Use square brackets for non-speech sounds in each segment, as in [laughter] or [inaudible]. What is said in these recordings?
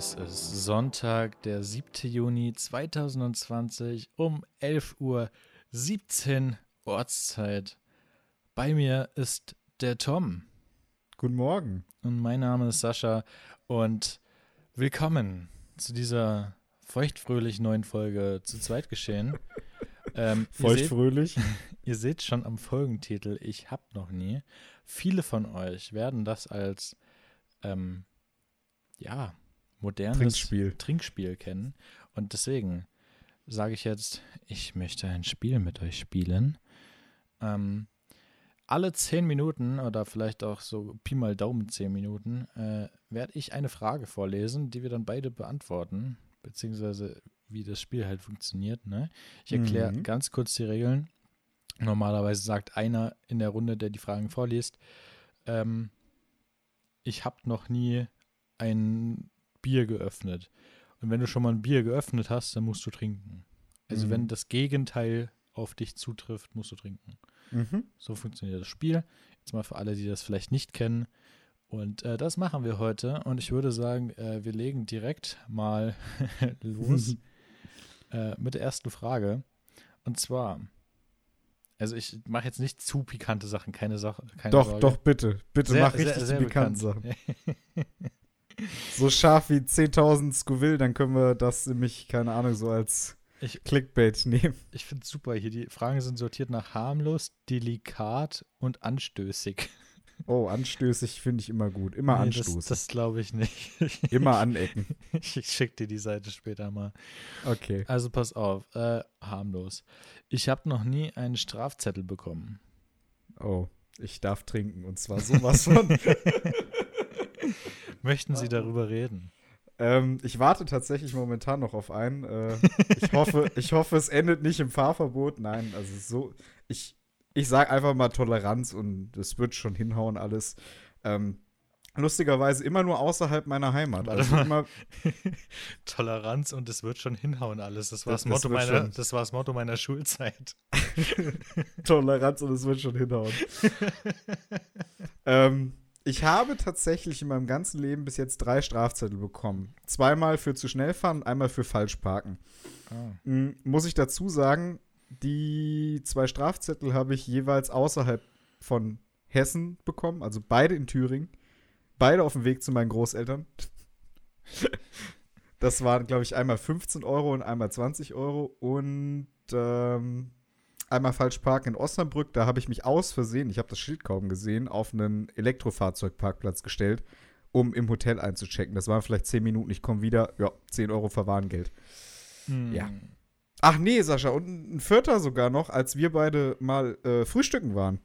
Es ist Sonntag, der 7. Juni 2020 um 11.17 Uhr Ortszeit. Bei mir ist der Tom. Guten Morgen. Und mein Name ist Sascha und willkommen zu dieser feuchtfröhlich neuen Folge zu zweit geschehen. [laughs] ähm, Feuchtfröhlich? Ihr, [laughs] ihr seht schon am Folgentitel, ich hab noch nie. Viele von euch werden das als ähm, ja, modernes Trinkspiel. Trinkspiel kennen. Und deswegen sage ich jetzt, ich möchte ein Spiel mit euch spielen. Ähm, alle zehn Minuten oder vielleicht auch so Pi mal Daumen zehn Minuten äh, werde ich eine Frage vorlesen, die wir dann beide beantworten, beziehungsweise wie das Spiel halt funktioniert. Ne? Ich erkläre mhm. ganz kurz die Regeln. Normalerweise sagt einer in der Runde, der die Fragen vorliest, ähm, ich habe noch nie ein Bier geöffnet. Und wenn du schon mal ein Bier geöffnet hast, dann musst du trinken. Also mhm. wenn das Gegenteil auf dich zutrifft, musst du trinken. Mhm. So funktioniert das Spiel. Jetzt mal für alle, die das vielleicht nicht kennen. Und äh, das machen wir heute. Und ich würde sagen, äh, wir legen direkt mal [laughs] los [laughs] äh, mit der ersten Frage. Und zwar, also ich mache jetzt nicht zu pikante Sachen, keine Sache. Keine doch, Sorge. doch, bitte. Bitte sehr, mach richtig sehr, sehr pikante Sachen. [laughs] so scharf wie 10.000 Scoville, dann können wir das nämlich, keine Ahnung, so als ich, Clickbait nehmen. Ich finde es super hier. Die Fragen sind sortiert nach harmlos, delikat und anstößig. Oh, anstößig finde ich immer gut. Immer nee, anstoßen. Das, das glaube ich nicht. [laughs] immer anecken. Ich, ich schicke dir die Seite später mal. Okay. Also pass auf. Äh, harmlos. Ich habe noch nie einen Strafzettel bekommen. Oh, ich darf trinken und zwar sowas von. [laughs] Möchten Sie darüber reden? Ähm, ich warte tatsächlich momentan noch auf einen. Äh, ich, hoffe, [laughs] ich hoffe, es endet nicht im Fahrverbot. Nein, also so, ich, ich sage einfach mal Toleranz und es wird schon hinhauen alles. Ähm, lustigerweise immer nur außerhalb meiner Heimat. Also immer [laughs] Toleranz und es wird schon hinhauen alles. Das war das, das, Motto, meiner, das war das Motto meiner Schulzeit. [laughs] Toleranz und es wird schon hinhauen. ähm, ich habe tatsächlich in meinem ganzen Leben bis jetzt drei Strafzettel bekommen. Zweimal für zu schnell fahren und einmal für falsch parken. Ah. Mhm, muss ich dazu sagen, die zwei Strafzettel habe ich jeweils außerhalb von Hessen bekommen, also beide in Thüringen. Beide auf dem Weg zu meinen Großeltern. das waren, glaube ich, einmal 15 Euro und einmal 20 Euro. Und ähm, einmal falsch parken in Osnabrück. Da habe ich mich aus Versehen, ich habe das Schild kaum gesehen, auf einen Elektrofahrzeugparkplatz gestellt, um im Hotel einzuchecken. Das waren vielleicht 10 Minuten, ich komme wieder, ja, 10 Euro Verwarngeld. Hm. Ja. Ach nee, Sascha, und ein vierter sogar noch, als wir beide mal äh, frühstücken waren.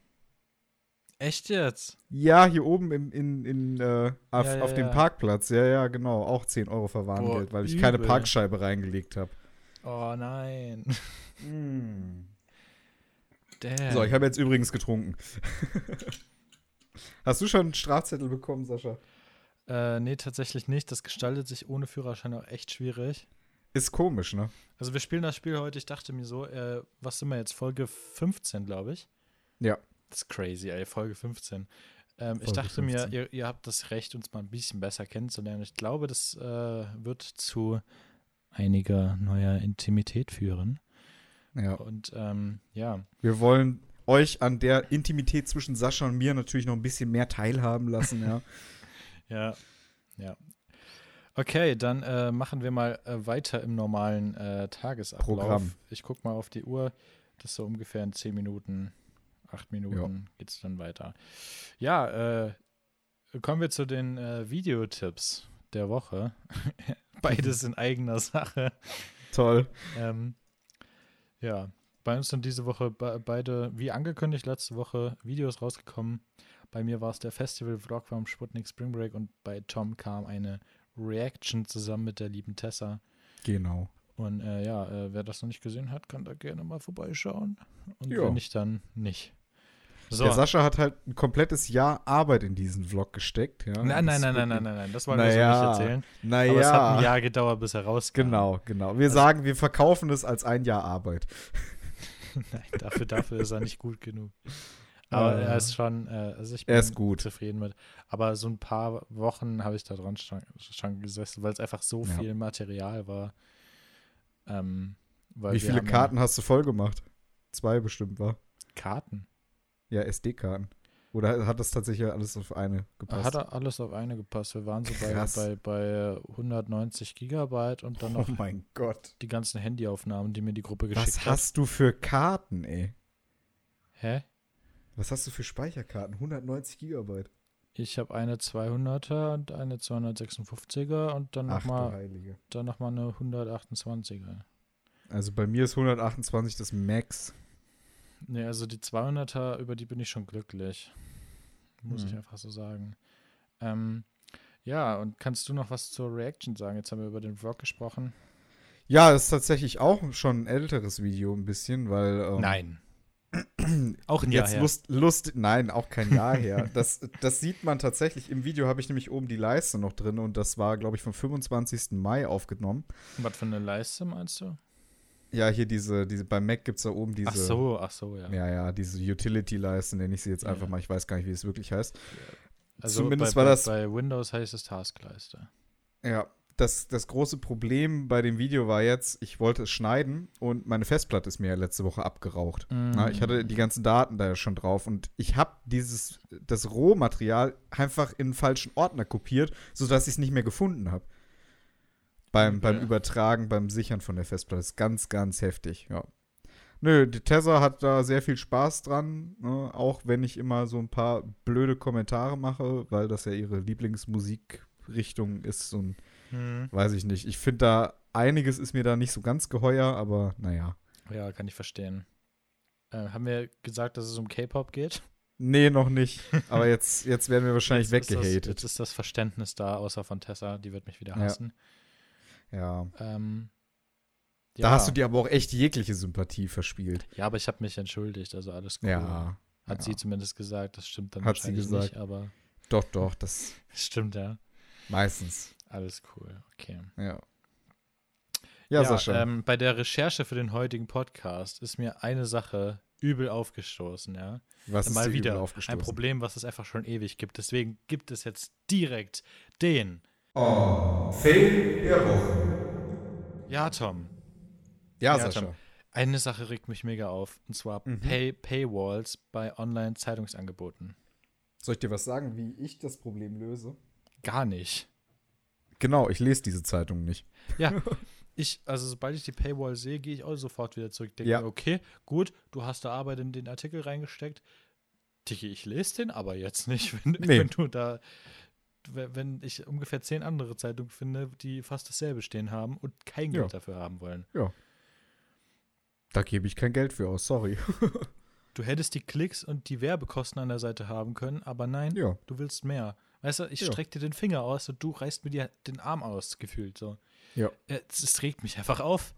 Echt jetzt? Ja, hier oben in, in, in, äh, auf, ja, ja, auf dem ja. Parkplatz. Ja, ja, genau. Auch 10 Euro Verwarngeld, weil ich übel. keine Parkscheibe reingelegt habe. Oh nein. Mm. Damn. So, ich habe jetzt übrigens getrunken. [laughs] Hast du schon einen Strafzettel bekommen, Sascha? Äh, nee, tatsächlich nicht. Das gestaltet sich ohne Führerschein auch echt schwierig. Ist komisch, ne? Also wir spielen das Spiel heute, ich dachte mir so, äh, was sind wir jetzt? Folge 15, glaube ich. Ja. Das ist crazy, ey, Folge 15. Ähm, Folge ich dachte 15. mir, ihr, ihr, habt das Recht, uns mal ein bisschen besser kennenzulernen. Ich glaube, das äh, wird zu einiger neuer Intimität führen. Ja. Und ähm, ja. Wir wollen euch an der Intimität zwischen Sascha und mir natürlich noch ein bisschen mehr teilhaben lassen, ja. [laughs] ja, ja. Okay, dann äh, machen wir mal äh, weiter im normalen äh, Tagesablauf. Programm. Ich gucke mal auf die Uhr. Das ist so ungefähr in zehn Minuten, acht Minuten ja. geht es dann weiter. Ja, äh, kommen wir zu den äh, Videotipps der Woche. [laughs] Beides in eigener Sache. Toll. Ähm, ja, bei uns sind diese Woche be beide, wie angekündigt, letzte Woche Videos rausgekommen. Bei mir war es der Festival-Vlog vom Sputnik Spring Break und bei Tom kam eine Reaction zusammen mit der lieben Tessa. Genau. Und äh, ja, äh, wer das noch nicht gesehen hat, kann da gerne mal vorbeischauen. Und jo. wenn nicht, dann nicht. So. Der Sascha hat halt ein komplettes Jahr Arbeit in diesen Vlog gesteckt. Ja? Nein, nein, nein, nein, nein, nein, nein, das wollen wir naja, so nicht erzählen. Naja. Aber es hat ein Jahr gedauert, bis er rauskam. Genau, genau. Wir also, sagen, wir verkaufen es als ein Jahr Arbeit. [laughs] nein, dafür, dafür ist er nicht gut genug. Aber Äh, er ist schon, äh, also ich bin er ist gut. zufrieden mit. Aber so ein paar Wochen habe ich da dran schon, schon gesessen, weil es einfach so Ja. viel Material war. Ähm, Wie wir viele ja Karten hast du voll gemacht? Zwei bestimmt, war. Karten. Ja, SD-Karten. Oder hat das tatsächlich alles auf eine gepasst? Hat alles auf eine gepasst. Wir waren so bei, Krass. bei, bei 190 Gigabyte und dann noch oh mein Gott. die ganzen Handyaufnahmen, die mir die Gruppe geschickt Was hat. hast du für Karten, ey? Hä? Was hast du für Speicherkarten? 190 Gigabyte. Ich habe eine 200er und eine 256er und dann nochmal noch mal eine 128er. Also bei mir ist 128 das Max. Nee, also die 200er, über die bin ich schon glücklich. Muss ich Hm. einfach so sagen. Ähm, ja, und kannst du noch was zur Reaction sagen? Jetzt haben wir über den Vlog gesprochen. Ja, das ist tatsächlich auch schon ein älteres Video ein bisschen, weil ähm, Nein. [clears throat] Auch ein Jahr jetzt her. Lust, Lust, nein, auch kein Jahr her. [laughs] Das, das sieht man tatsächlich. Im Video habe ich nämlich oben die Leiste noch drin und das war, glaube ich, vom 25. Mai aufgenommen. Was für eine Leiste meinst du? Ja, hier diese, diese beim Mac gibt es da oben diese. ach so, ach so, ja. Ja, ja, diese Utility-Leiste nenne ich sie jetzt Ja. einfach mal. Ich weiß gar nicht, wie es wirklich heißt. Also Zumindest bei, war das- Bei Windows heißt es Taskleiste. Ja, das, das große Problem bei dem Video war jetzt, ich wollte es schneiden und meine Festplatte ist mir ja letzte Woche abgeraucht. Na, ich hatte die ganzen Daten da ja schon drauf und ich habe dieses, das Rohmaterial einfach in einen falschen Ordner kopiert, sodass ich es nicht mehr gefunden habe. Beim, beim Okay. Übertragen, beim Sichern von der Festplatte. Das ist ganz, ganz heftig, ja. Nö, die Tessa hat da sehr viel Spaß dran, ne? auch wenn ich immer so ein paar blöde Kommentare mache, weil das ja ihre Lieblingsmusikrichtung ist und Hm. weiß ich nicht. Ich finde da, einiges ist mir da nicht so ganz geheuer, aber naja. Ja, kann ich verstehen. Äh, haben wir gesagt, dass es um K-Pop geht? Nee, noch nicht. Aber jetzt, jetzt werden wir wahrscheinlich Jetzt ist das- weggehatet. Jetzt ist das Verständnis da, außer von Tessa, die wird mich wieder Ja. hassen. Ja. Ähm, Da ja. hast du dir aber auch echt jegliche Sympathie verspielt. Ja, aber ich habe mich entschuldigt, also alles cool. Ja. Hat ja. sie zumindest gesagt, das stimmt dann Hat sie wahrscheinlich gesagt. nicht, aber Doch, doch, das [laughs] stimmt ja. meistens. Alles cool, okay. Ja. Ja, Sascha. Ähm, bei der Recherche für den heutigen Podcast ist mir eine Sache übel aufgestoßen, ja. was ist Mal übel wieder aufgestoßen? ein Problem, was es einfach schon ewig gibt. Deswegen gibt es jetzt direkt den. Oh, Fail der Woche. Ja, Tom. Ja, Ja, Sascha. Tom. Eine Sache regt mich mega auf, und zwar Mhm. Pay Paywalls bei Online-Zeitungsangeboten. Soll ich dir was sagen, wie ich das Problem löse? Gar nicht. Genau, ich lese diese Zeitung nicht. Ja, [laughs] ich, also sobald ich die Paywall sehe, gehe ich auch sofort wieder zurück. Denke Ja. okay, gut, du hast da Arbeit in den Artikel reingesteckt. Dicke, ich lese den aber jetzt nicht, [laughs] wenn, Nee. wenn du da, wenn ich ungefähr zehn andere Zeitungen finde, die fast dasselbe stehen haben und kein Geld Ja. dafür haben wollen. Da gebe ich kein Geld für aus, sorry. [laughs] Du hättest die Klicks und die Werbekosten an der Seite haben können, aber nein, Ja. du willst mehr. Weißt du, ich Ja. streck dir den Finger aus und du reißt mir den Arm aus, gefühlt so. Ja. Äh, Es, es regt mich einfach auf.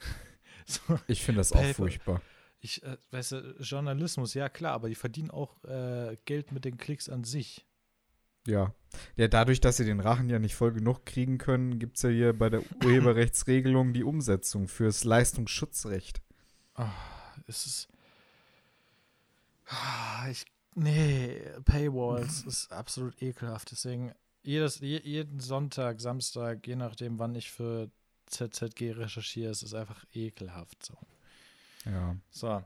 [laughs] so. Ich finde das auch Paper. furchtbar. Ich, äh, weißt du, Journalismus, ja klar, aber die verdienen auch äh, Geld mit den Klicks an sich. Ja. Ja, dadurch, dass sie den Rachen ja nicht voll genug kriegen können, gibt es ja hier bei der [laughs] Urheberrechtsregelung die Umsetzung fürs Leistungsschutzrecht. Ah, es ist. Ah, ich. Nee, Paywalls [laughs] ist absolut ekelhaft. Deswegen, jedes, je, jeden Sonntag, Samstag, je nachdem, wann ich für ZZG recherchiere, es ist einfach ekelhaft. So. Ja. So,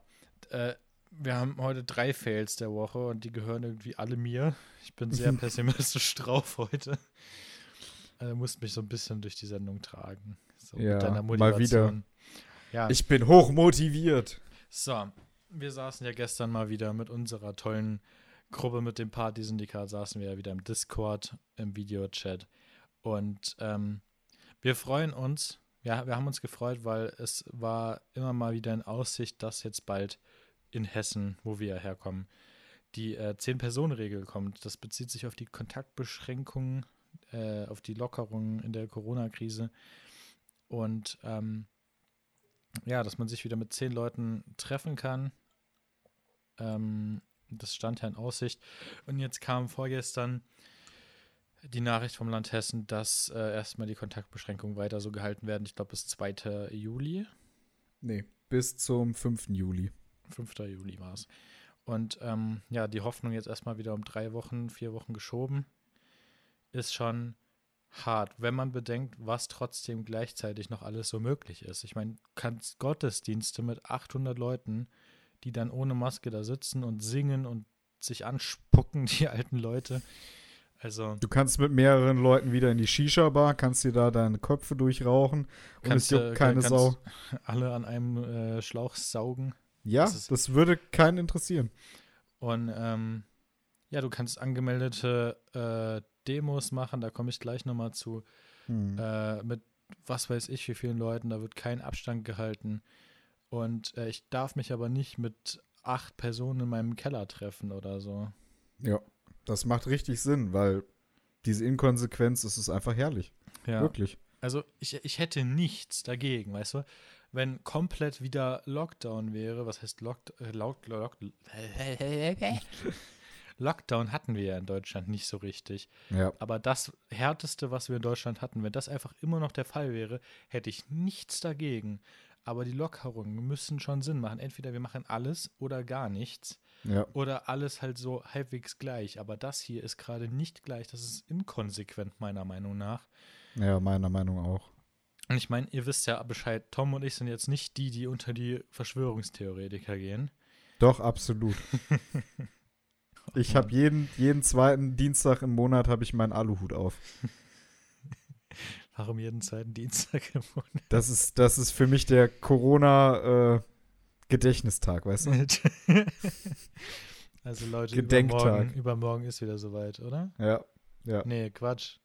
äh, wir haben heute drei Fails der Woche und die gehören irgendwie alle mir. Ich bin sehr [laughs] pessimistisch drauf heute. Äh, musst mich so ein bisschen durch die Sendung tragen. So, Ja, mit deiner mal wieder. Motivation. Ja, Ich bin hochmotiviert. so, wir saßen ja gestern mal wieder mit unserer tollen Gruppe mit dem Party-Syndikat, saßen wir ja wieder im Discord, im Videochat. Und ähm, wir freuen uns, ja, wir haben uns gefreut, weil es war immer mal wieder in Aussicht, dass jetzt bald in Hessen, wo wir ja herkommen, die äh, Zehn-Personen-Regel kommt. Das bezieht sich auf die Kontaktbeschränkungen, äh, auf die Lockerungen in der Corona-Krise. Und ähm, ja, dass man sich wieder mit zehn Leuten treffen kann. Ähm, das stand ja in Aussicht. Und jetzt kam vorgestern die Nachricht vom Land Hessen, dass äh, erstmal die Kontaktbeschränkungen weiter so gehalten werden. Ich glaube, bis 2. Juli. Nee, bis zum 5. Juli. 5. Juli war es. Und ähm, ja, die Hoffnung jetzt erstmal wieder um drei Wochen, vier Wochen geschoben, ist schon hart, wenn man bedenkt, was trotzdem gleichzeitig noch alles so möglich ist. Ich meine, kannst Gottesdienste mit 800 Leuten, die dann ohne Maske da sitzen und singen und sich anspucken, [laughs] die alten Leute. Also Du kannst mit mehreren Leuten wieder in die Shisha-Bar, kannst dir da deine Köpfe durchrauchen und es kannst, äh, juckt keine Sau. alle an einem äh, Schlauch saugen. Ja, das das, würde keinen interessieren. Und ähm, ja, du kannst angemeldete äh, Demos machen, da komme ich gleich nochmal zu. Hm. Äh, mit was weiß ich, wie vielen Leuten, da wird kein Abstand gehalten. Und äh, ich darf mich aber nicht mit acht Personen in meinem Keller treffen oder so. Ja, das macht richtig Sinn, weil diese Inkonsequenz, das ist einfach herrlich. Ja. Wirklich. Also ich, ich hätte nichts dagegen, weißt du? Wenn komplett wieder Lockdown wäre, was heißt Lock, äh, Lock, Lock, [laughs] Lockdown hatten wir ja in Deutschland nicht so richtig. Ja. Aber das härteste, was wir in Deutschland hatten, wenn das einfach immer noch der Fall wäre, hätte ich nichts dagegen. Aber die Lockerungen müssen schon Sinn machen. Entweder wir machen alles oder gar nichts. Ja. Oder alles halt so halbwegs gleich. Aber das hier ist gerade nicht gleich. Das ist inkonsequent, meiner Meinung nach. Ja, meiner Meinung auch. Und ich meine, ihr wisst ja Bescheid, Tom und ich sind jetzt nicht die, die unter die Verschwörungstheoretiker gehen. Doch, absolut. [laughs] Ich habe jeden, jeden zweiten Dienstag im Monat habe ich meinen Aluhut auf. Warum jeden zweiten Dienstag im Monat? Das ist, das ist für mich der Corona-Gedächtnistag, weißt du? [laughs] also Leute, Gedenktag. übermorgen, übermorgen ist wieder soweit, oder? Ja. Ja. Nee, Quatsch.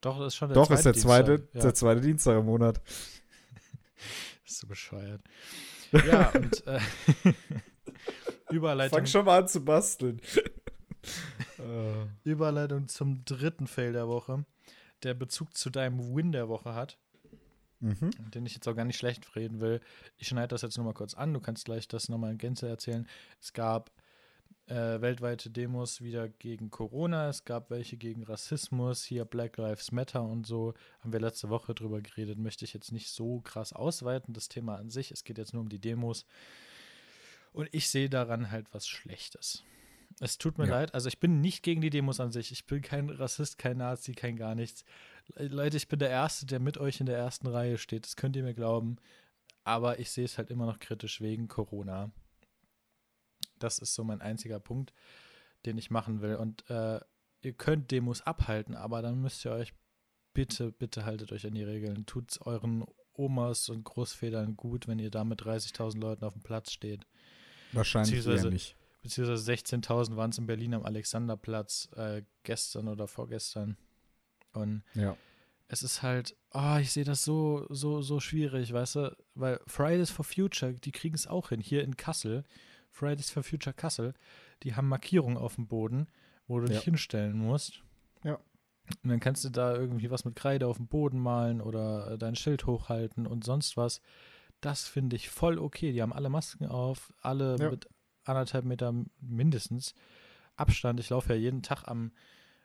Doch, das ist schon der Doch, zweite ist der zweite, Dienstag. Ja, der zweite Dienstag im Monat. [laughs] ist so bescheuert. Ja, und äh, [laughs] Überleitung, Fang schon mal an zu basteln. [laughs] Äh, Überleitung zum dritten Fail der Woche, der Bezug zu deinem Win der Woche hat. mhm. den ich jetzt auch gar nicht schlecht reden will. Ich schneide das jetzt nur mal kurz an. Du kannst gleich das nochmal in Gänze erzählen. Es gab äh, weltweite Demos wieder gegen Corona. Es gab welche gegen Rassismus. Hier Black Lives Matter und so. Haben wir letzte Woche drüber geredet. Möchte ich jetzt nicht so krass ausweiten, das Thema an sich. Es geht jetzt nur um die Demos. Und ich sehe daran halt was Schlechtes. Es tut mir Ja. leid. Also ich bin nicht gegen die Demos an sich. Ich bin kein Rassist, kein Nazi, kein gar nichts. Leute, ich bin der Erste, der mit euch in der ersten Reihe steht. Das könnt ihr mir glauben. Aber ich sehe es halt immer noch kritisch wegen Corona. Das ist so mein einziger Punkt, den ich machen will. Und äh, ihr könnt Demos abhalten, aber dann müsst ihr euch bitte, bitte haltet euch an die Regeln. Tut's euren Omas und Großvätern gut, wenn ihr da mit 30.000 Leuten auf dem Platz steht. Wahrscheinlich Beziehungsweise- nicht. Beziehungsweise 16.000 waren es in Berlin am Alexanderplatz äh, gestern oder vorgestern. Und Ja. es ist halt, oh, ich sehe das so, so, so schwierig, weißt du, weil Fridays for Future, die kriegen es auch hin, hier in Kassel, Fridays for Future Kassel, die haben Markierungen auf dem Boden, wo du Ja. dich hinstellen musst. Ja. Und dann kannst du da irgendwie was mit Kreide auf dem Boden malen oder äh, dein Schild hochhalten und sonst was. Das finde ich voll okay. Die haben alle Masken auf, alle Ja. mit anderthalb Meter mindestens Abstand. Ich laufe ja jeden Tag am,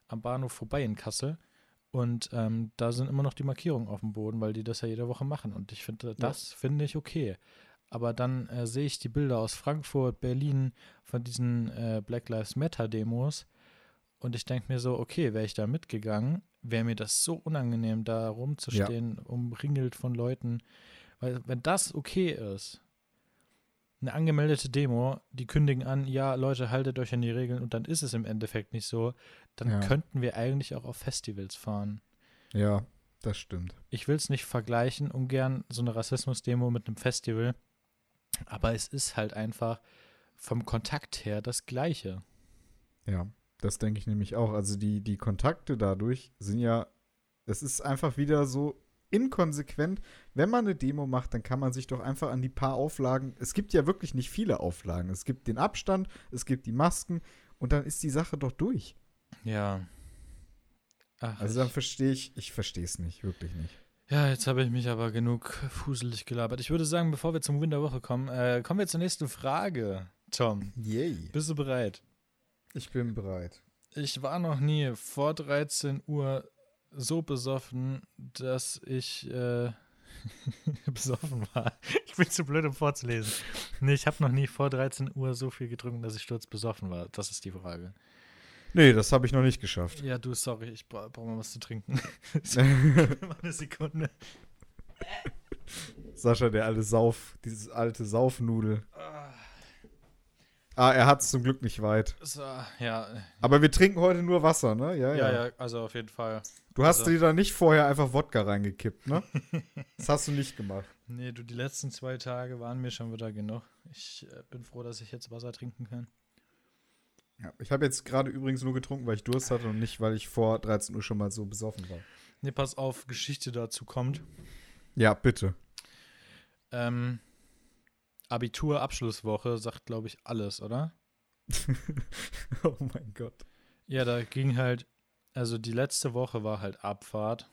am Bahnhof vorbei in Kassel. Und ähm, da sind immer noch die Markierungen auf dem Boden, weil die das ja jede Woche machen. Und ich finde, das finde ich okay. Aber dann äh, sehe ich die Bilder aus Frankfurt, Berlin von diesen äh, Black Lives Matter Demos. Und ich denke mir so, okay, wäre ich da mitgegangen, wäre mir das so unangenehm, da rumzustehen, umringelt von Leuten. Weil wenn das okay ist, eine angemeldete Demo, die kündigen an, ja, Leute, haltet euch an die Regeln und dann ist es im Endeffekt nicht so, dann Ja. könnten wir eigentlich auch auf Festivals fahren. Ja, das stimmt. Ich will es nicht vergleichen, ungern so eine Rassismus-Demo mit einem Festival, aber es ist halt einfach vom Kontakt her das Gleiche. Ja, das denke ich nämlich auch. Also die, die Kontakte dadurch sind ja, es ist einfach wieder so inkonsequent. Wenn man eine Demo macht, dann kann man sich doch einfach an die paar Auflagen, es gibt ja wirklich nicht viele Auflagen. Es gibt den Abstand, es gibt die Masken und dann ist die Sache doch durch. Ja. Ach, Also dann verstehe ich, ich verstehe es nicht, wirklich nicht. Ja, jetzt habe ich mich aber genug fuselig gelabert. Ich würde sagen, bevor wir zum Win der Woche kommen, äh, kommen wir zur nächsten Frage. Tom, Yay. bist du bereit? Ich bin bereit. Ich war noch nie vor 13 Uhr so besoffen, dass ich äh, [laughs] besoffen war. Ich bin zu blöd, um vorzulesen. Nee, ich habe noch nie vor 13 Uhr so viel getrunken, dass ich sturzbesoffen war. Das ist die Frage. Nee, das habe ich noch nicht geschafft. Ja, du, sorry, ich bra brauche mal was zu trinken. [laughs] mal eine Sekunde. Sascha, der alte Sauf, dieses alte Saufnudel. Ah, er hat es zum Glück nicht weit. So, ja, Aber wir trinken heute nur Wasser, ne? Ja, ja, ja. ja, also auf jeden Fall. Du hast Also- dir da nicht vorher einfach Wodka reingekippt, ne? [laughs] das hast du nicht gemacht. Nee, du, die letzten zwei Tage waren mir schon wieder genug. Ich äh, bin froh, dass ich jetzt Wasser trinken kann. Ja, ich habe jetzt gerade übrigens nur getrunken, weil ich Durst hatte und nicht, weil ich vor 13 Uhr schon mal so besoffen war. Nee, pass auf, Geschichte dazu kommt. Ja, bitte. Ähm, Abitur-Abschlusswoche sagt, glaube ich, alles, oder? [laughs] oh mein Gott. Ja, da ging halt, also die letzte Woche war halt Abfahrt.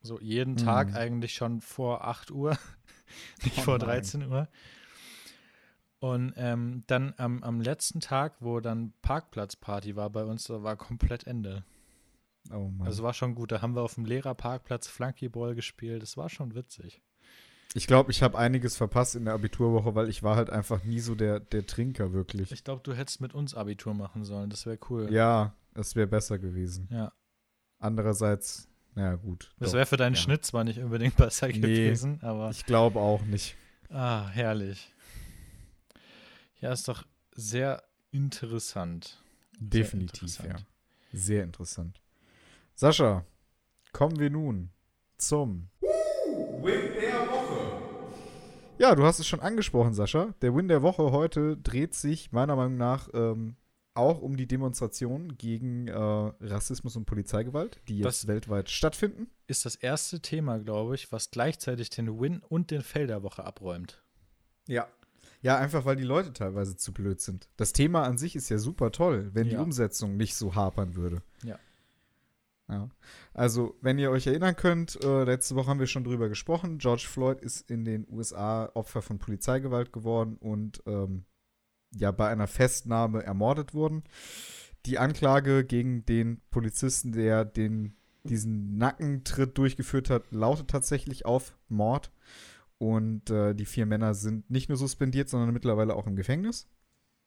So jeden Mhm. Tag eigentlich schon vor 8 Uhr, [laughs] nicht Oh vor nein. 13 Uhr. Und ähm, dann am, am letzten Tag, wo dann Parkplatzparty war bei uns, da war komplett Ende. Oh Mann. Also war schon gut. Da haben wir auf dem Lehrerparkplatz Flunkyball gespielt. Das war schon witzig. ich glaube, ich habe einiges verpasst in der Abiturwoche, weil ich war halt einfach nie so der, der Trinker wirklich. Ich glaube, du hättest mit uns Abitur machen sollen. Das wäre cool. Ja, das wäre besser gewesen. Ja. Andererseits, naja, gut. Das wäre für deinen ja. Schnitt zwar nicht unbedingt [laughs] besser Nee. gewesen, aber. Ich glaube auch nicht. Ah, herrlich. Ja, ist doch sehr interessant. Definitiv, ja. interessant. Sehr interessant. Sascha, kommen wir nun zum Win der Woche. Ja, du hast es schon angesprochen, Sascha. Der Win der Woche heute dreht sich meiner Meinung nach ähm, auch um die Demonstrationen gegen äh, Rassismus und Polizeigewalt, die jetzt Das- weltweit stattfinden. Ist das erste Thema, glaube ich, was gleichzeitig den Win und den Fail der Woche abräumt. Ja. Ja, einfach weil die Leute teilweise zu blöd sind. Das Thema an sich ist ja super toll, wenn die Ja. Umsetzung nicht so hapern würde. Ja. Ja. Also, wenn ihr euch erinnern könnt, äh, letzte Woche haben wir schon drüber gesprochen. George Floyd ist in den USA Opfer von Polizeigewalt geworden und ähm, ja bei einer Festnahme ermordet worden. Die Anklage gegen den Polizisten, der den, diesen Nackentritt durchgeführt hat, lautet tatsächlich auf Mord. Und äh, die vier Männer sind nicht nur suspendiert, sondern mittlerweile auch im Gefängnis.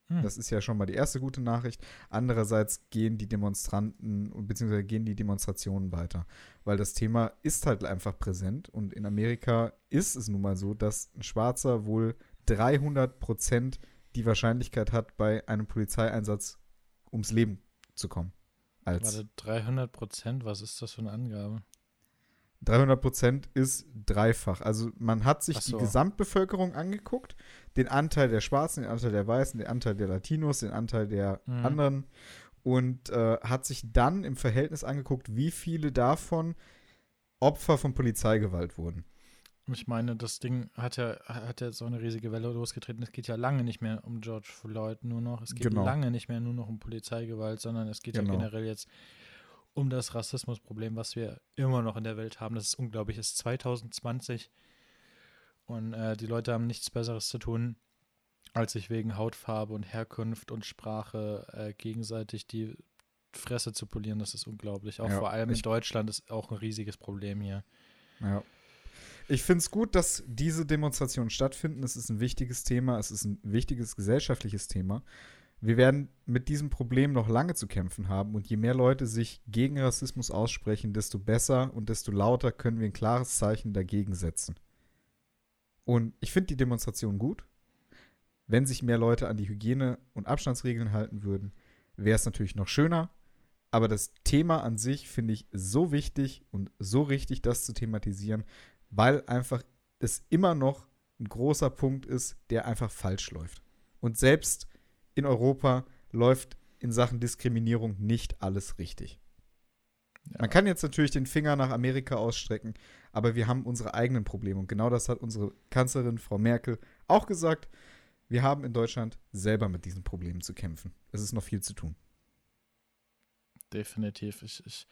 Hm. Das ist ja schon mal die erste gute Nachricht. Andererseits gehen die Demonstranten bzw. gehen die Demonstrationen weiter, weil das Thema ist halt einfach präsent und in Amerika ist es nun mal so, dass ein Schwarzer wohl 300 Prozent die Wahrscheinlichkeit hat, bei einem Polizeieinsatz ums Leben zu kommen. Als Warte, 300 Prozent? Was ist das für eine Angabe? 300 Prozent ist dreifach. Also man hat sich so. die Gesamtbevölkerung angeguckt, den Anteil der Schwarzen, den Anteil der Weißen, den Anteil der Latinos, den Anteil der Mhm. anderen und äh, hat sich dann im Verhältnis angeguckt, wie viele davon Opfer von Polizeigewalt wurden. Ich meine, das Ding hat ja, hat ja so eine riesige Welle losgetreten. Es geht ja lange nicht mehr um George Floyd nur noch. Es geht Genau. lange nicht mehr nur noch um Polizeigewalt, sondern es geht Genau. ja generell jetzt um das Rassismusproblem, was wir immer noch in der Welt haben. Das ist unglaublich. Es ist 2020 und äh, die Leute haben nichts Besseres zu tun, als sich wegen Hautfarbe und Herkunft und Sprache äh, gegenseitig die Fresse zu polieren. Das ist unglaublich. Auch Ja, vor allem in Deutschland ist auch ein riesiges Problem hier. Ja. Ich finde es gut, dass diese Demonstrationen stattfinden. Es ist ein wichtiges Thema. Es ist ein wichtiges gesellschaftliches Thema. Wir werden mit diesem Problem noch lange zu kämpfen haben. Und je mehr Leute sich gegen Rassismus aussprechen, desto besser und desto lauter können wir ein klares Zeichen dagegen setzen. Und ich finde die Demonstration gut. Wenn sich mehr Leute an die Hygiene- und Abstandsregeln halten würden, wäre es natürlich noch schöner. Aber das Thema an sich finde ich so wichtig und so richtig, das zu thematisieren, weil einfach es immer noch ein großer Punkt ist, der einfach falsch läuft. Und selbst in Europa läuft in Sachen Diskriminierung nicht alles richtig. Ja. Man kann jetzt natürlich den Finger nach Amerika ausstrecken, aber wir haben unsere eigenen Probleme. Und genau das hat unsere Kanzlerin, Frau Merkel, auch gesagt. Wir haben in Deutschland selber mit diesen Problemen zu kämpfen. Es ist noch viel zu tun. Definitiv. Ich, ich,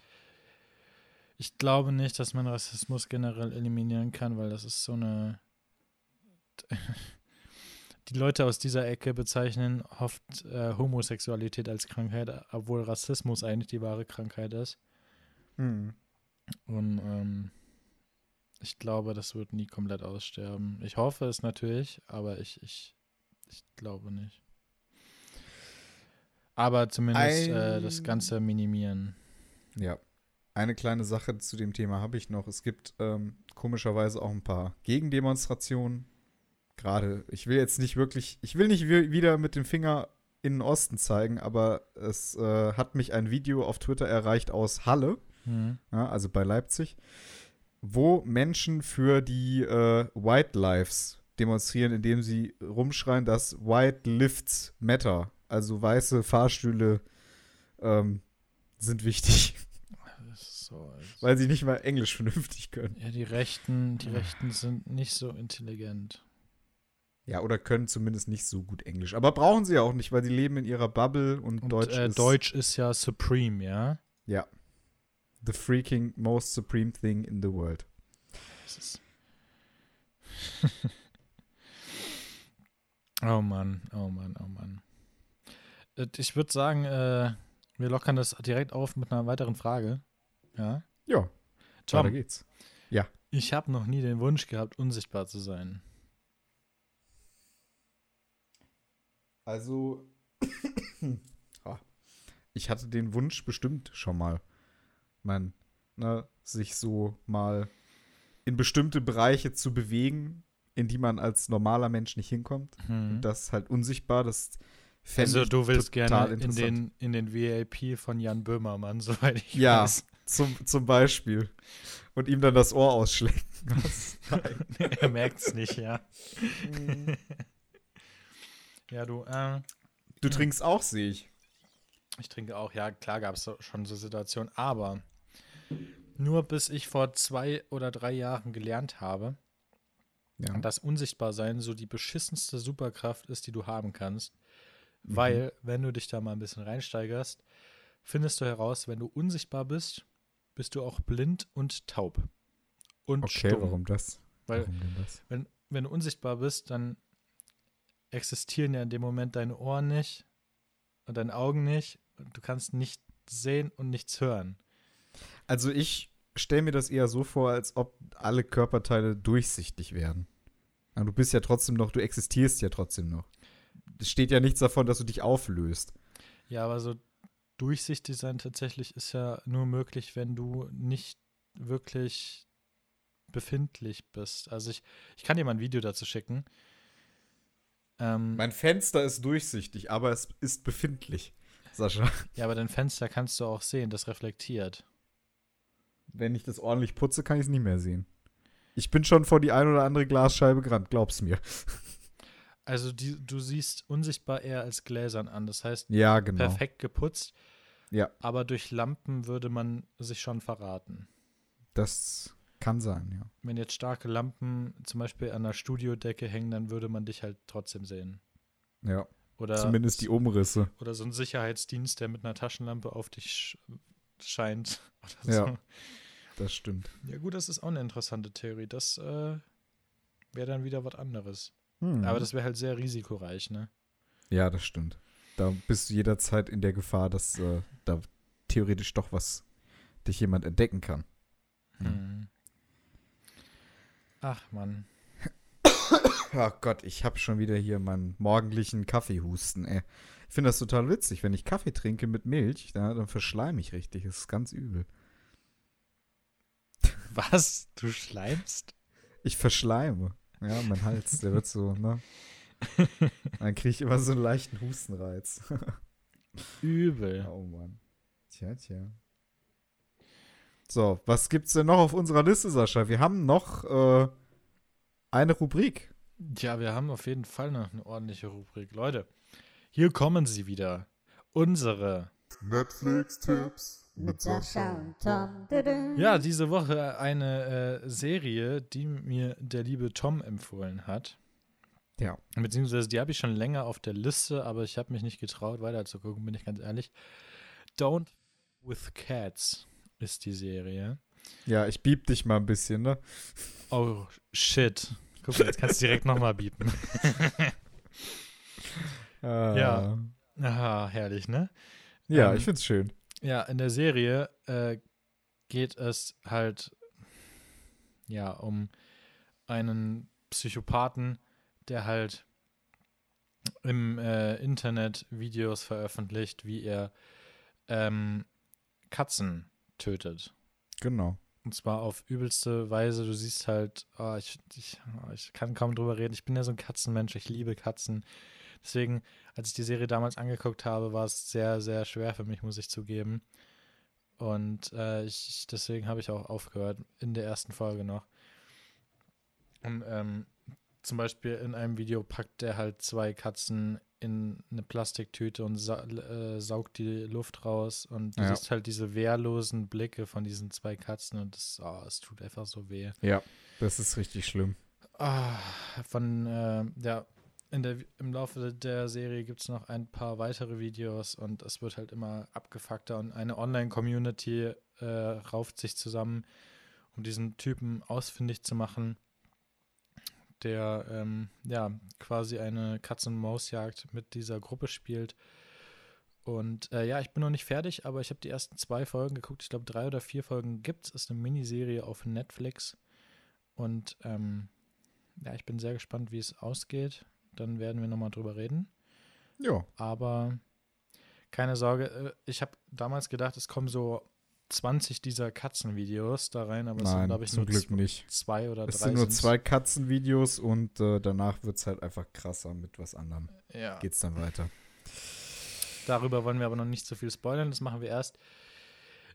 ich glaube nicht, dass man Rassismus generell eliminieren kann, weil das ist so eine. [laughs] Die Leute aus dieser Ecke bezeichnen oft äh, Homosexualität als Krankheit, obwohl Rassismus eigentlich die wahre Krankheit ist. Mhm. Und ähm, Ich glaube, das wird nie komplett aussterben. Ich hoffe es natürlich, aber ich, ich, ich glaube nicht. Aber zumindest äh, das Ein- Ganze minimieren. Ja. Eine kleine Sache zu dem Thema habe ich noch. Es gibt ähm, komischerweise auch ein paar Gegendemonstrationen. Gerade, ich will jetzt nicht wirklich, ich will nicht wi- wieder mit dem Finger in den Osten zeigen, aber es äh, hat mich ein Video auf Twitter erreicht aus Halle, Hm. ja, also bei Leipzig, wo Menschen für die äh, White Lives demonstrieren, indem sie rumschreien, dass White Lifts matter. Also weiße Fahrstühle ähm, sind wichtig, so, [laughs] weil sie nicht mal Englisch vernünftig können. ja, die Rechten, die Rechten sind nicht so intelligent. Ja, oder können zumindest nicht so gut Englisch. Aber brauchen sie ja auch nicht, weil sie leben in ihrer Bubble und, Und Deutsch äh, ist Deutsch ist ja supreme, ja. ja the freaking most supreme thing in the world. Das ist [laughs] oh Mann, oh Mann, oh Mann. Äh, Ich würde sagen, äh, wir lockern das direkt auf mit einer weiteren Frage. Ja. Ja, weiter Tom, geht's. ich habe noch nie den Wunsch gehabt, unsichtbar zu sein. Also, [coughs] ah, ich hatte den Wunsch bestimmt schon mal, man, ne, sich so mal in bestimmte Bereiche zu bewegen, in die man als normaler Mensch nicht hinkommt. Hm. Das ist halt unsichtbar. Das Also du willst gerne in den, in den VIP von Jan Böhmermann, [laughs] soweit ich Ja. weiß. Zum, zum Beispiel. Und ihm dann das Ohr ausschlecken. [laughs] Er merkt es nicht, ja. Ja, du, äh, Du trinkst auch, sehe ich. Ich trinke auch, ja, klar gab es schon so Situationen, aber nur bis ich vor zwei oder drei Jahren gelernt habe, Ja. dass Unsichtbarsein so die beschissenste Superkraft ist, die du haben kannst. Mhm. Weil, wenn du dich da mal ein bisschen reinsteigerst, findest du heraus, wenn du unsichtbar bist, bist du auch blind und taub. Und Okay, stumm. warum das? Weil, warum denn das? wenn, wenn du unsichtbar bist, dann existieren ja in dem Moment deine Ohren nicht und deine Augen nicht. Und du kannst nicht sehen und nichts hören. Also ich stelle mir das eher so vor, als ob alle Körperteile durchsichtig. Aber du bist ja trotzdem noch, du existierst ja trotzdem noch. Es steht ja nichts davon, dass du dich auflöst. Ja, aber so durchsichtig sein tatsächlich ist ja nur möglich, wenn du nicht wirklich befindlich bist. Also ich, ich kann dir mal ein Video dazu schicken. Ähm, Mein Fenster ist durchsichtig, aber es ist befindlich, Sascha. ja, aber dein Fenster kannst du auch sehen, das reflektiert. Wenn ich das ordentlich putze, kann ich es nicht mehr sehen. Ich bin schon vor die ein oder andere Glasscheibe gerannt, glaub's mir. Also die, du siehst unsichtbar eher als gläsern an. Das heißt, Ja, genau. perfekt geputzt, Ja, aber durch Lampen würde man sich schon verraten. das kann sein, ja. Wenn jetzt starke Lampen zum Beispiel an der Studiodecke hängen, dann würde man dich halt trotzdem sehen. Ja, Oder zumindest die Umrisse. Oder so ein Sicherheitsdienst, der mit einer Taschenlampe auf dich sch scheint. [laughs] Oder Ja. so. Das stimmt. ja, gut, das ist auch eine interessante Theorie. Das äh, wäre dann wieder was anderes. Hm. Aber das wäre halt sehr risikoreich, ne? Ja, das stimmt. Da bist du jederzeit in der Gefahr, dass äh, da theoretisch doch was dich jemand entdecken kann. Hm. Ach, Mann. Oh Gott, ich habe schon wieder hier meinen morgendlichen Kaffeehusten, ey. Ich finde das total witzig. Wenn ich Kaffee trinke mit Milch, da, dann verschleime ich richtig. Das ist ganz übel. Was? Du schleimst? Ich verschleime. Ja, mein Hals, der wird so, ne? Dann kriege ich immer so einen leichten Hustenreiz. Übel. oh Mann. Tja, tja. So, was gibt's denn noch auf unserer Liste, Sascha? Wir haben noch äh, eine Rubrik. Ja, wir haben auf jeden Fall noch eine ordentliche Rubrik. Leute, hier kommen sie wieder. Unsere. Netflix-Tipps mit Sascha und Tom. Ja, diese Woche eine äh, Serie, die mir der liebe Tom empfohlen hat. Ja. Beziehungsweise die habe ich schon länger auf der Liste, aber ich habe mich nicht getraut, weiterzugucken, bin ich ganz ehrlich. Don't with Cats ist die Serie. Ja, ich bieb dich mal ein bisschen, ne? Oh, shit. Guck mal, jetzt kannst du direkt nochmal biepen. Äh, [laughs] Ja. Aha, herrlich, ne? Ja, Ähm, ich find's schön. Ja, in der Serie äh, geht es halt ja, um einen Psychopathen, der halt im äh, Internet Videos veröffentlicht, wie er ähm, Katzen tötet. Genau. Und zwar auf übelste Weise. Du siehst halt, oh, ich, ich, oh, ich kann kaum drüber reden. Ich bin ja so ein Katzenmensch. Ich liebe Katzen. Deswegen, als ich die Serie damals angeguckt habe, war es sehr, sehr schwer für mich, muss ich zugeben. Und äh, ich, deswegen habe ich auch aufgehört, in der ersten Folge noch. Und ähm, zum Beispiel in einem Video packt er halt zwei Katzen in eine Plastiktüte und sa äh, saugt die Luft raus. Und du Ja. siehst halt diese wehrlosen Blicke von diesen zwei Katzen und oh, es tut einfach so weh. Ja, das ist richtig schlimm. Ah, von, äh, ja, in der, im Laufe der Serie gibt es noch ein paar weitere Videos und es wird halt immer abgefuckter und eine Online-Community äh, rauft sich zusammen, um diesen Typen ausfindig zu machen, der ähm, ja quasi eine Katz-und-Maus-Jagd mit dieser Gruppe spielt. Und äh, ja, ich bin noch nicht fertig, aber ich habe die ersten zwei Folgen geguckt. Ich glaube, drei oder vier Folgen gibt es. Ist eine Miniserie auf Netflix. Und ähm, ja, ich bin sehr gespannt, wie es ausgeht. Dann werden wir nochmal drüber reden. Ja. Aber keine Sorge, äh, ich habe damals gedacht, es kommen so 20 dieser Katzenvideos da rein, aber es sind, Nein, glaube ich, nur Glück nicht. zwei oder Es drei. sind nur sind's. zwei Katzenvideos und äh, danach wird es halt einfach krasser mit was anderem. Ja. Geht's dann weiter. Darüber wollen wir aber noch nicht so viel spoilern. Das machen wir erst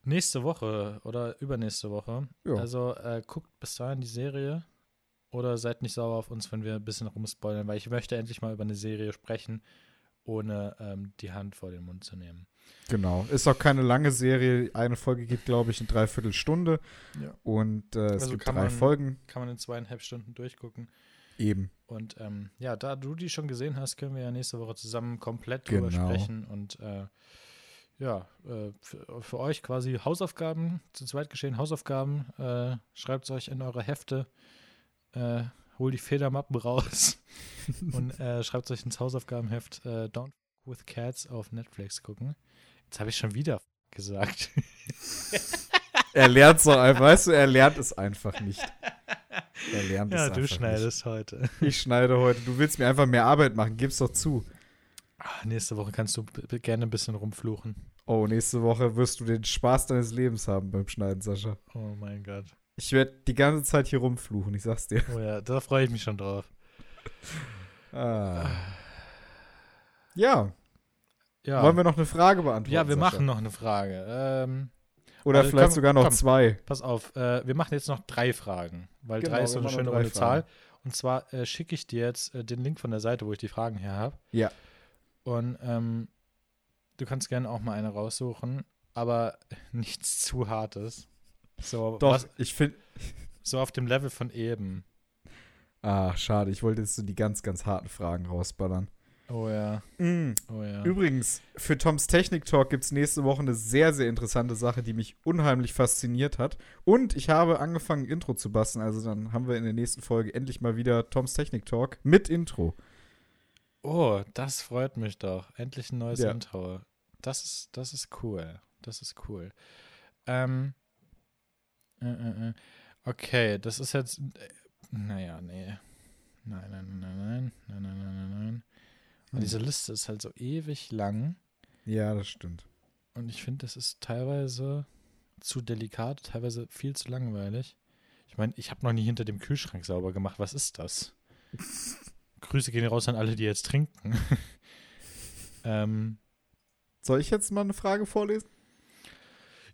nächste Woche oder übernächste Woche. Ja. Also äh, guckt bis dahin die Serie oder seid nicht sauer auf uns, wenn wir ein bisschen rumspoilern, weil ich möchte endlich mal über eine Serie sprechen, ohne ähm, die Hand vor den Mund zu nehmen. Genau. Ist auch keine lange Serie. Eine Folge geht, glaube ich, eine Dreiviertelstunde. Ja. Und äh, es Also gibt kann drei man- Folgen. Kann man in zweieinhalb Stunden durchgucken. Eben. Und ähm, ja, da du die schon gesehen hast, können wir ja nächste Woche zusammen komplett drüber Genau. sprechen und äh, ja, äh, für, für euch quasi Hausaufgaben, zu zweit geschehen Hausaufgaben. Äh, Schreibt es euch in eure Hefte, äh, hol die Federmappen raus [laughs] und äh, schreibt es euch ins Hausaufgabenheft äh, Don't F with Cats auf Netflix gucken. Jetzt habe ich schon wieder [laughs] gesagt. Er lernt so einfach, weißt du, er lernt es einfach nicht. Er lernt es ja, einfach du schneidest heute. Nicht. Ich schneide heute. Du willst mir einfach mehr Arbeit machen, gib's doch zu. Ah, nächste Woche kannst du gerne ein bisschen rumfluchen. Oh, nächste Woche wirst du den Spaß deines Lebens haben beim Schneiden, Sascha. Oh mein Gott. Ich werde die ganze Zeit hier rumfluchen, ich sag's dir. Oh ja, da freue ich mich schon drauf. Ah. Ja, Ja, wollen wir noch eine Frage beantworten? ja wir Sascha? machen noch eine Frage. Ähm, Oder Also, vielleicht komm, sogar noch komm. zwei. pass auf, äh, wir machen jetzt noch drei Fragen, weil Genau, drei ist so eine schöne runde Zahl. Und zwar äh, schicke ich dir jetzt äh, den Link von der Seite, wo ich die Fragen her habe. Ja. Und ähm, du kannst gerne auch mal eine raussuchen, aber [laughs] nichts zu hartes. So, Doch, was, ich finde. so auf dem Level von eben. Ah, schade. Ich wollte jetzt so die ganz, ganz harten Fragen rausballern. Oh ja, Mm. oh ja. Übrigens, für Toms Technik Talk gibt es nächste Woche eine sehr, sehr interessante Sache, die mich unheimlich fasziniert hat. Und ich habe angefangen, Intro zu basteln. Also dann haben wir in der nächsten Folge endlich mal wieder Toms Technik Talk mit Intro. Oh, das freut mich doch. Endlich ein neues Ja. Intro. Das ist, das ist cool. Das ist cool. Ähm, äh, äh, äh. Äh, äh, äh. Okay, das ist jetzt. Naja, nee. Nein, nein, nein, nein, nein, nein, nein, nein, nein, nein. Und diese hm. Liste ist halt so ewig lang. Ja, das stimmt. Und ich finde, das ist teilweise zu delikat, teilweise viel zu langweilig. Ich meine, ich habe noch nie hinter dem Kühlschrank sauber gemacht. Was ist das? [laughs] Grüße gehen raus an alle, die jetzt trinken. [laughs] ähm, Soll ich jetzt mal eine Frage vorlesen?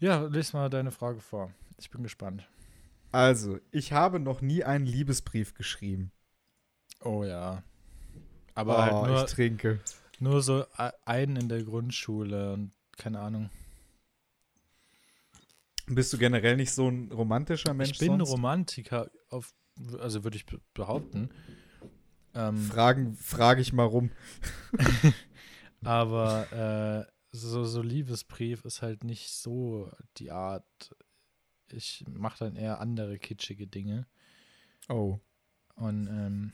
Ja, lese mal deine Frage vor. Ich bin gespannt. Also, ich habe noch nie einen Liebesbrief geschrieben. Oh ja. Aber oh, halt nur, ich trinke. nur so einen in der Grundschule und keine Ahnung. Bist du generell nicht so ein romantischer Mensch? ich bin sonst? Romantiker, auf, also würde ich be- behaupten. Ähm, Fragen, frage ich mal rum. [laughs] [laughs] aber äh, so, so Liebesbrief ist halt nicht so die Art. Ich mache dann eher andere kitschige Dinge. Oh. Und ähm,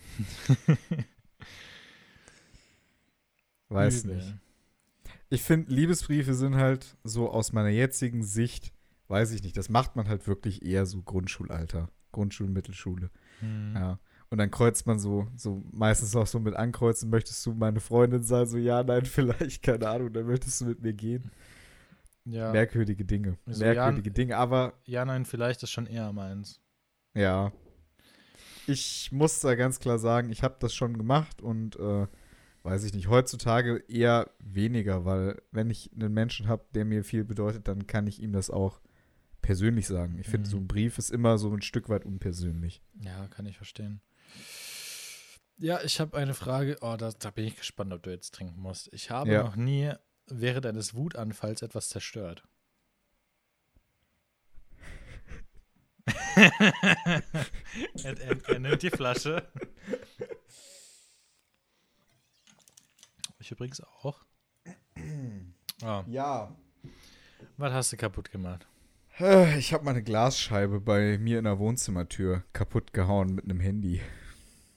[laughs] Weiß übel. nicht. Ich finde, Liebesbriefe sind halt so aus meiner jetzigen Sicht, weiß ich nicht, das macht man halt wirklich eher so Grundschulalter. Grundschule, Mittelschule. Hm. Ja. Und dann kreuzt man so, so meistens auch so mit ankreuzen, möchtest du meine Freundin sein? So, ja, nein, [laughs] vielleicht, keine Ahnung, dann möchtest du mit mir gehen. Ja. Merkwürdige Dinge. So, Merkwürdige Dinge, aber ja, nein, vielleicht ist schon eher meins. ja. Ich muss da ganz klar sagen, ich habe das schon gemacht und äh, weiß ich nicht, heutzutage eher weniger, weil wenn ich einen Menschen habe, der mir viel bedeutet, dann kann ich ihm das auch persönlich sagen. Ich finde, Mhm. so ein Brief ist immer so ein Stück weit unpersönlich. Ja, kann ich verstehen. Ja, ich habe eine Frage. Oh, da, da bin ich gespannt, ob du jetzt trinken musst. Ich habe Ja. noch nie während eines Wutanfalls etwas zerstört. er, er, er nimmt die Flasche. Ich übrigens auch. Oh, Ja. was hast du kaputt gemacht? Ich habe meine Glasscheibe bei mir in der Wohnzimmertür kaputt gehauen mit einem Handy.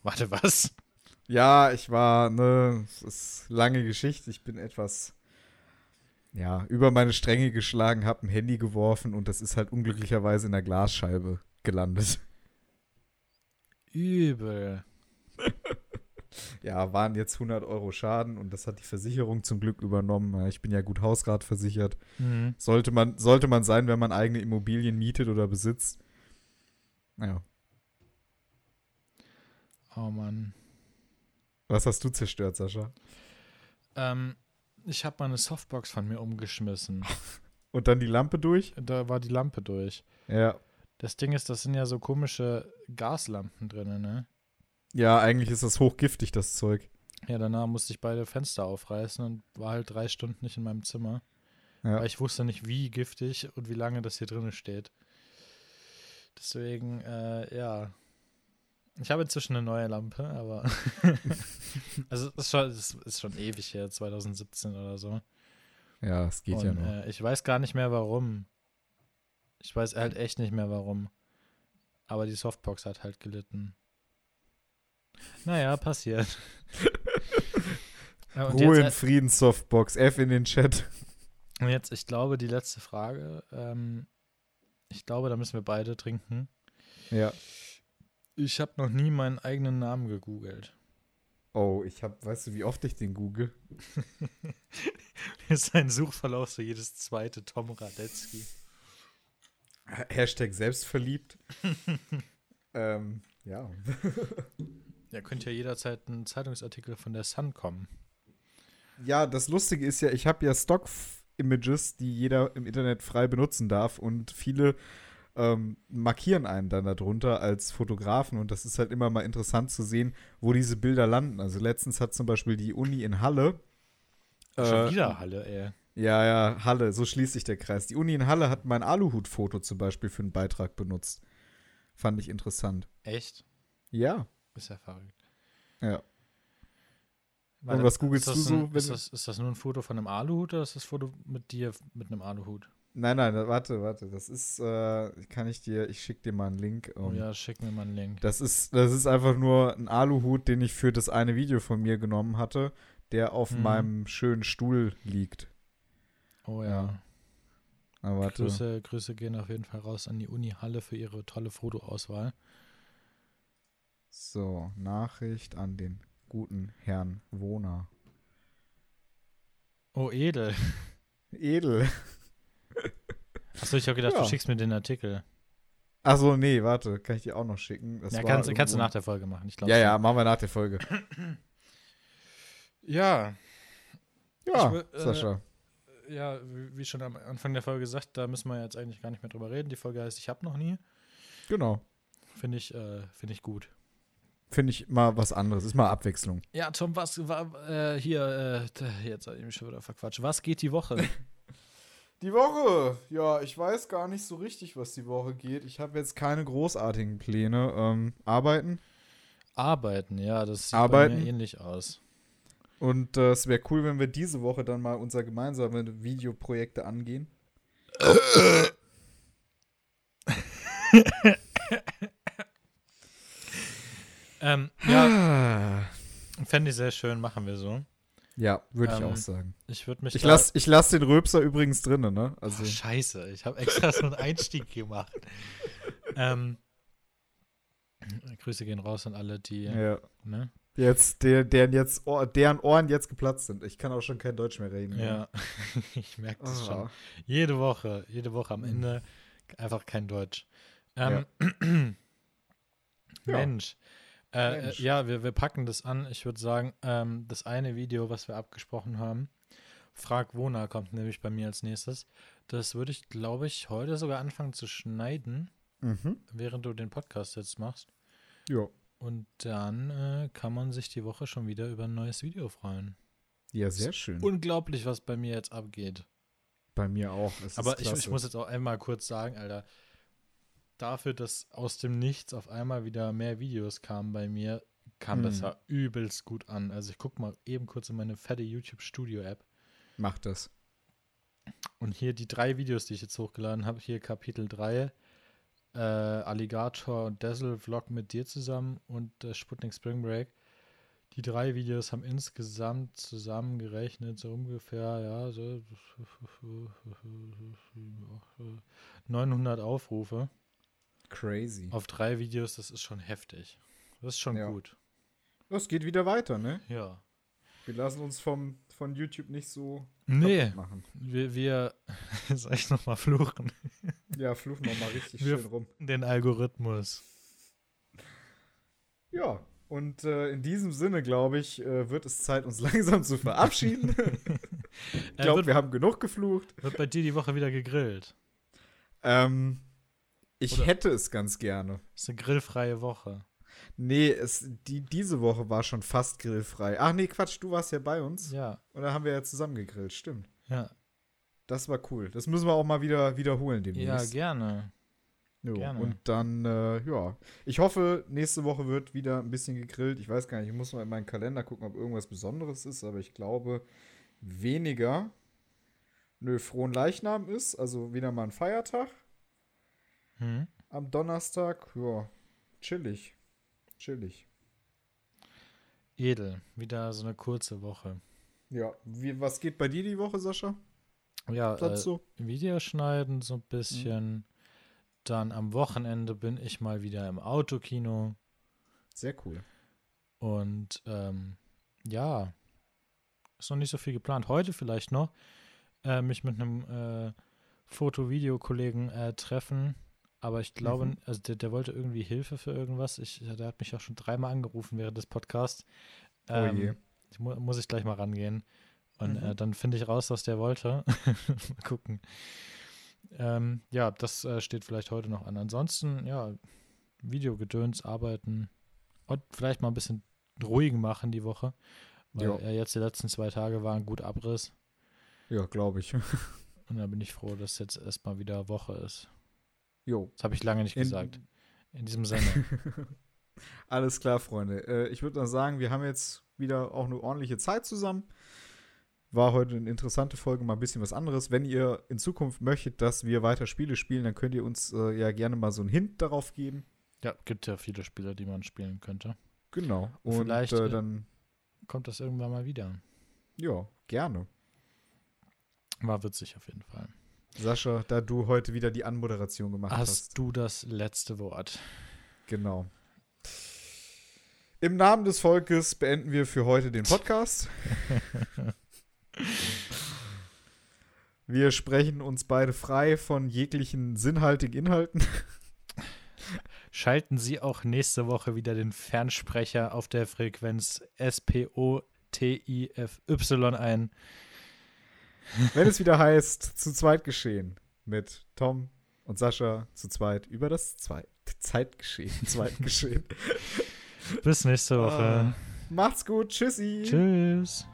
Warte, was? Ja, ich war, ne, es ist lange Geschichte. Ich bin etwas, ja, über meine Stränge geschlagen, habe ein Handy geworfen und das ist halt unglücklicherweise in der Glasscheibe gelandet. Übel. [laughs] Ja, waren jetzt 100 Euro Schaden und das hat die Versicherung zum Glück übernommen. Ja, Ich bin ja gut Hausrat versichert. Mhm. Sollte man, sollte man sein, wenn man eigene Immobilien mietet oder besitzt. Naja, Oh Mann. was hast du zerstört, Sascha? Ähm, ich habe meine Softbox von mir umgeschmissen. [laughs] Und dann die Lampe durch? Da war die Lampe durch. Ja. Das Ding ist, das sind ja so komische Gaslampen drin, ne? Ja, eigentlich ist das hochgiftig, das Zeug. Ja, danach musste ich beide Fenster aufreißen und war halt drei Stunden nicht in meinem Zimmer. Ja. Weil ich wusste nicht, wie giftig und wie lange das hier drin steht. Deswegen, äh, ja. Ich habe inzwischen eine neue Lampe, aber. [laughs] [laughs] also, es ist, schon, ist schon ewig her, 2017 oder so. Ja, es geht ja Und, noch. Äh, ich weiß gar nicht mehr warum. Ich weiß halt echt nicht mehr warum. Aber die Softbox hat halt gelitten. Naja, passiert. [laughs] Ja, Ruhe in jetzt, Frieden, Softbox. F in den Chat. äh, und jetzt, ich glaube, die letzte Frage. Ähm, ich glaube, da müssen wir beide trinken. Ja. Ich habe noch nie meinen eigenen Namen gegoogelt. Oh, ich hab, weißt du, wie oft ich den google? [laughs] ist ein Suchverlauf so jedes zweite Tom Radetzky. Hashtag selbstverliebt. [laughs] ähm, ja. [laughs] Ja, könnte ja jederzeit ein Zeitungsartikel von der Sun kommen. Ja, das Lustige ist ja, ich habe ja Stock-Images, die jeder im Internet frei benutzen darf und viele ähm, markieren einen dann darunter als Fotografen und das ist halt immer mal interessant zu sehen, wo diese Bilder landen. Also letztens hat zum Beispiel die Uni in Halle Schon äh, wieder Halle, ey. Ja, ja, Halle, so schließt sich der Kreis. Die Uni in Halle hat mein Aluhut-Foto zum Beispiel für einen Beitrag benutzt. Fand ich interessant. Echt? Ja, Ist ja verrückt. ja. Warte, Und was googelst du so, Ein, ist, das, ist das nur ein Foto von einem Aluhut oder ist das Foto mit dir mit einem Aluhut? Nein, nein, warte, warte. Das ist, äh, kann ich dir, ich schicke dir mal einen Link. Oh ähm, ja, schick mir mal einen Link. Das ist, das ist einfach nur ein Aluhut, den ich für das eine Video von mir genommen hatte, der auf Mhm. meinem schönen Stuhl liegt. Oh ja. ja. Aber warte. Grüße, Grüße gehen auf jeden Fall raus an die Uni Halle für ihre tolle Fotoauswahl. So, Nachricht an den guten Herrn Wohner. Oh, edel. Edel. Achso, ich habe gedacht, Ja. du schickst mir den Artikel. Achso, nee, warte, kann ich dir auch noch schicken. Das ja, war kannst, kannst du nach der Folge machen. Ich glaube Ja, ja, machen wir nach der Folge. [clears throat] Ja, Ja, Ich äh, Sascha. ja, wie wie schon am Anfang der Folge gesagt, da müssen wir jetzt eigentlich gar nicht mehr drüber reden. Die Folge heißt Ich hab noch nie. Genau. Finde ich, äh, finde ich gut. Finde ich mal was anderes. Ist mal Abwechslung. Ja, Tom, was war äh, hier, äh, jetzt habe ich mich schon wieder verquatscht. Was geht die Woche? [laughs] Die Woche, ja, ich weiß gar nicht so richtig, was die Woche geht. Ich habe jetzt keine großartigen Pläne. Ähm, arbeiten. Arbeiten, ja, das sieht bei Arbeiten. mir ähnlich aus. Und äh, es wäre cool, wenn wir diese Woche dann mal unser gemeinsame Videoprojekte angehen. Ähm, ja, [sighs] fände ich sehr schön, machen wir so. Ja, würde ich Ähm, auch sagen. Ich würde mich Ich lasse ich lass den Röpser übrigens drinnen, ne? Also, Oh, scheiße, ich habe extra so einen Einstieg gemacht. [laughs] Ähm, Grüße gehen raus an alle, die, Ja. ne? Jetzt, der, deren, jetzt Ohr, deren Ohren jetzt geplatzt sind. Ich kann auch schon kein Deutsch mehr reden. Ja, [laughs] ich merke das schon. Ah. Jede Woche, jede Woche am. Ende einfach kein Deutsch. Ähm, Ja. [clears throat] Mensch. Äh, äh, ja, wir, wir packen das an. Ich würde sagen, ähm, das eine Video, was wir abgesprochen haben, Frag Wona kommt nämlich bei mir als nächstes. Das würde ich, glaube ich, heute sogar anfangen zu schneiden, Mhm. während du den Podcast jetzt machst. Ja. Und dann äh, kann man sich die Woche schon wieder über ein neues Video freuen. Ja, sehr schön. Unglaublich, was bei mir jetzt abgeht. Bei mir auch. Es Aber ich, ich muss jetzt auch einmal kurz sagen, Alter, dafür, dass aus dem Nichts auf einmal wieder mehr Videos kamen bei mir, kam das Hm. ja übelst gut an. Also ich gucke mal eben kurz in meine fette YouTube Studio App Mach das. und hier die drei Videos, die ich jetzt hochgeladen habe, hier Kapitel 3, äh, Alligator und Dazzle Vlog mit dir zusammen und äh, Sputnik Spring Break. Die drei Videos haben insgesamt zusammengerechnet so ungefähr, ja, so [laughs] 900 Aufrufe. Crazy. Auf drei Videos, das ist schon heftig. Das ist schon Ja. gut. Es geht wieder weiter, ne? Ja. Wir lassen uns vom, von YouTube nicht so Nee, machen. wir, wir [laughs] soll ich nochmal fluchen, Ja, fluchen wir mal richtig Wir- schön rum. den Algorithmus. Ja, und äh, in diesem Sinne, glaube ich, äh, wird es Zeit, uns [laughs] langsam zu verabschieden. [laughs] ich Äh, glaube, wird, wir haben genug geflucht. wird bei dir die Woche wieder gegrillt. Ähm, ich Oder- hätte es ganz gerne. Ist eine grillfreie Woche. Nee, es, die, diese Woche war schon fast grillfrei. Ach nee, Quatsch, du warst ja bei uns. Ja, Und da haben wir ja zusammen gegrillt, stimmt. ja. Das war cool. Das müssen wir auch mal wieder wiederholen Ja, demnächst. gerne. Jo, gerne. Und dann, äh, ja. Ich hoffe, nächste Woche wird wieder ein bisschen gegrillt. Ich weiß gar nicht, ich muss mal in meinen Kalender gucken, ob irgendwas Besonderes ist, aber ich glaube weniger. Nö, frohen Leichnam ist, also wieder mal ein Feiertag Hm? am Donnerstag. Ja, chillig. Chillig. Edel. Wieder so eine kurze Woche. Ja, wie, was geht bei dir die Woche, Sascha? Ja, äh, so? Videos schneiden so ein bisschen. Dann am Wochenende bin ich mal wieder im Autokino. Sehr cool. Und ähm, ja, ist noch nicht so viel geplant. Heute vielleicht noch äh, mich mit einem äh, Foto-Video-Kollegen äh, treffen. Aber ich glaube, Mhm. also der, der wollte irgendwie Hilfe für irgendwas. Ich, der hat mich auch schon dreimal angerufen während des Podcasts. Oh je. Ich mu muss ich gleich mal rangehen. Und Mhm. äh, dann finde ich raus, was der wollte. [laughs] mal gucken. Ähm, ja, das äh, steht vielleicht heute noch an. Ansonsten, ja, Videogedöns, arbeiten und vielleicht mal ein bisschen ruhigen machen die Woche. Weil Jo. äh, jetzt die letzten zwei Tage waren gut Abriss. Ja, glaube ich. [laughs] Und da bin ich froh, dass jetzt erstmal wieder Woche ist. Jo. Das habe ich lange nicht In- gesagt. In diesem Sinne. [laughs] Alles klar, Freunde. Äh, ich würde dann sagen, wir haben jetzt wieder auch eine ordentliche Zeit zusammen. War heute eine interessante Folge, mal ein bisschen was anderes. Wenn ihr in Zukunft möchtet, dass wir weiter Spiele spielen, dann könnt ihr uns äh, ja gerne mal so einen Hint darauf geben. ja, gibt ja viele Spiele, die man spielen könnte. Genau. Und Vielleicht, äh, äh, dann, Kommt das irgendwann mal wieder. ja, gerne. War witzig auf jeden Fall. Sascha, da du heute wieder die Anmoderation gemacht hast. Hast du das letzte Wort? Genau. Im Namen des Volkes beenden wir für heute den Podcast. [laughs] Wir sprechen uns beide frei von jeglichen sinnhaltigen Inhalten. Schalten Sie auch nächste Woche wieder den Fernsprecher auf der Frequenz SPOTIFY ein. [laughs] Wenn es wieder heißt, zu zweit geschehen mit Tom und Sascha zu zweit über das Zwei Zeitgeschehen, [laughs] Zweitgeschehen. Bis nächste Woche. Ah. Macht's gut, tschüssi. Tschüss.